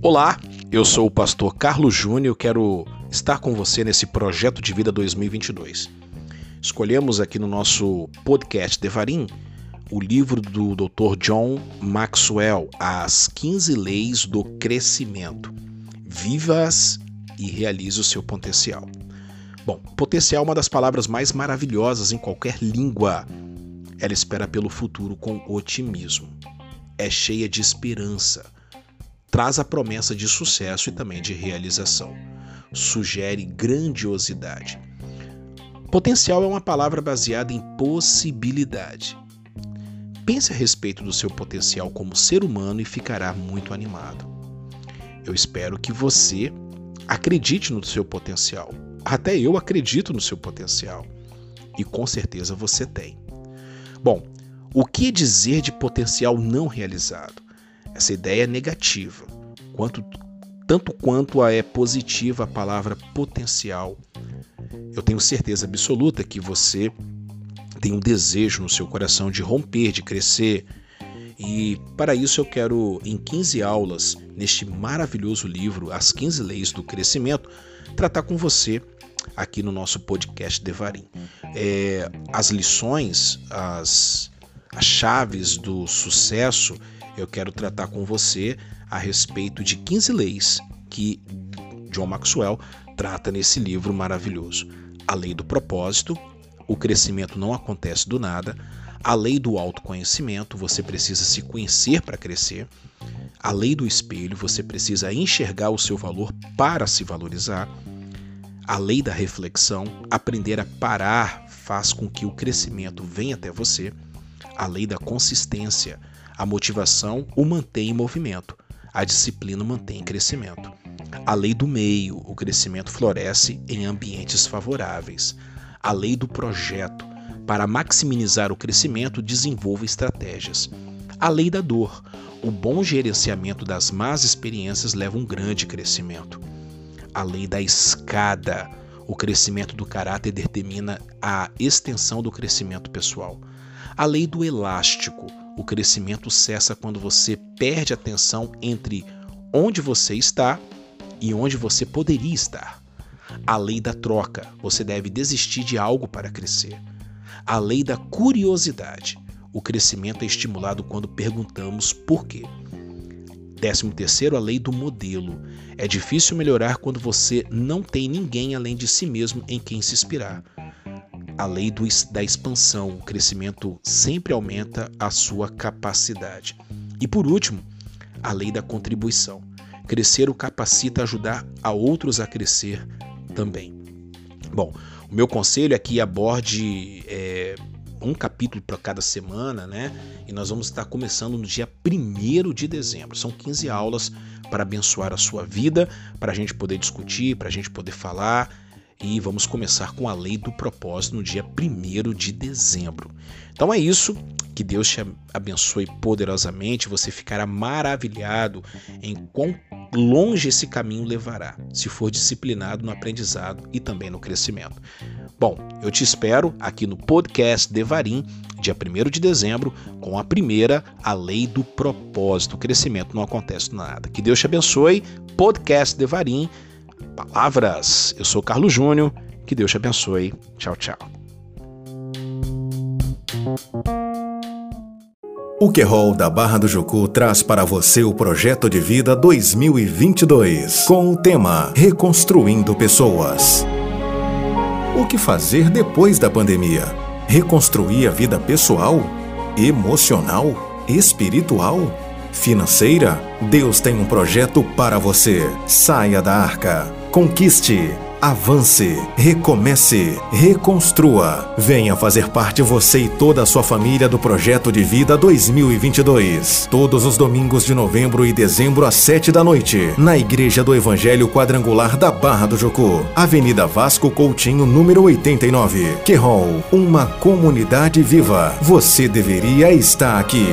Olá, eu sou o pastor Carlos Júnior, quero estar com você nesse projeto de vida 2022. Escolhemos aqui no nosso podcast Devarim o livro do Dr. John Maxwell, As 15 Leis do Crescimento. Vivas e realize o seu potencial. Bom, potencial é uma das palavras mais maravilhosas em qualquer língua. Ela espera pelo futuro com otimismo. É cheia de esperança traz a promessa de sucesso e também de realização. Sugere grandiosidade. Potencial é uma palavra baseada em possibilidade. Pense a respeito do seu potencial como ser humano e ficará muito animado. Eu espero que você acredite no seu potencial. Até eu acredito no seu potencial. E com certeza você tem. Bom, o que dizer de potencial não realizado? Essa ideia é negativa, quanto, tanto quanto a é positiva a palavra potencial. Eu tenho certeza absoluta que você tem um desejo no seu coração de romper, de crescer. E para isso eu quero, em 15 aulas, neste maravilhoso livro, As 15 Leis do Crescimento, tratar com você aqui no nosso podcast Devarim. É, as lições, as, as chaves do sucesso eu quero tratar com você a respeito de 15 leis que John Maxwell trata nesse livro maravilhoso. A lei do propósito, o crescimento não acontece do nada, a lei do autoconhecimento, você precisa se conhecer para crescer, a lei do espelho, você precisa enxergar o seu valor para se valorizar, a lei da reflexão, aprender a parar faz com que o crescimento venha até você, a lei da consistência, a motivação o mantém em movimento, a disciplina o mantém em crescimento. A lei do meio, o crescimento floresce em ambientes favoráveis. A lei do projeto, para maximizar o crescimento, desenvolva estratégias. A lei da dor, o bom gerenciamento das más experiências leva a um grande crescimento. A lei da escada, o crescimento do caráter determina a extensão do crescimento pessoal. A lei do elástico, o crescimento cessa quando você perde a atenção entre onde você está e onde você poderia estar. A lei da troca, você deve desistir de algo para crescer. A lei da curiosidade, o crescimento é estimulado quando perguntamos por quê. Décimo terceiro, a lei do modelo. É difícil melhorar quando você não tem ninguém além de si mesmo em quem se inspirar a lei do, da expansão, o crescimento sempre aumenta a sua capacidade. E por último, a lei da contribuição. Crescer o capacita a ajudar a outros a crescer também. Bom, o meu conselho é que aborde é, um capítulo para cada semana, né? E nós vamos estar começando no dia 1 de dezembro. São 15 aulas para abençoar a sua vida, para a gente poder discutir, para a gente poder falar e vamos começar com a lei do propósito no dia 1 de dezembro. Então é isso. Que Deus te abençoe poderosamente. Você ficará maravilhado em quão longe esse caminho levará, se for disciplinado no aprendizado e também no crescimento. Bom, eu te espero aqui no podcast Devarim, dia 1 de dezembro, com a primeira, a lei do propósito. O crescimento não acontece nada. Que Deus te abençoe. Podcast Devarim palavras. Eu sou Carlos Júnior, que Deus te abençoe. Tchau, tchau. O Querol da Barra do Jucu traz para você o projeto de vida 2022, com o tema Reconstruindo Pessoas. O que fazer depois da pandemia? Reconstruir a vida pessoal, emocional, espiritual? financeira? Deus tem um projeto para você. Saia da arca. Conquiste. Avance, recomece, reconstrua. Venha fazer parte você e toda a sua família do projeto de vida 2022. Todos os domingos de novembro e dezembro às sete da noite, na Igreja do Evangelho Quadrangular da Barra do Jocô, Avenida Vasco Coutinho, número 89. Querol, uma comunidade viva. Você deveria estar aqui.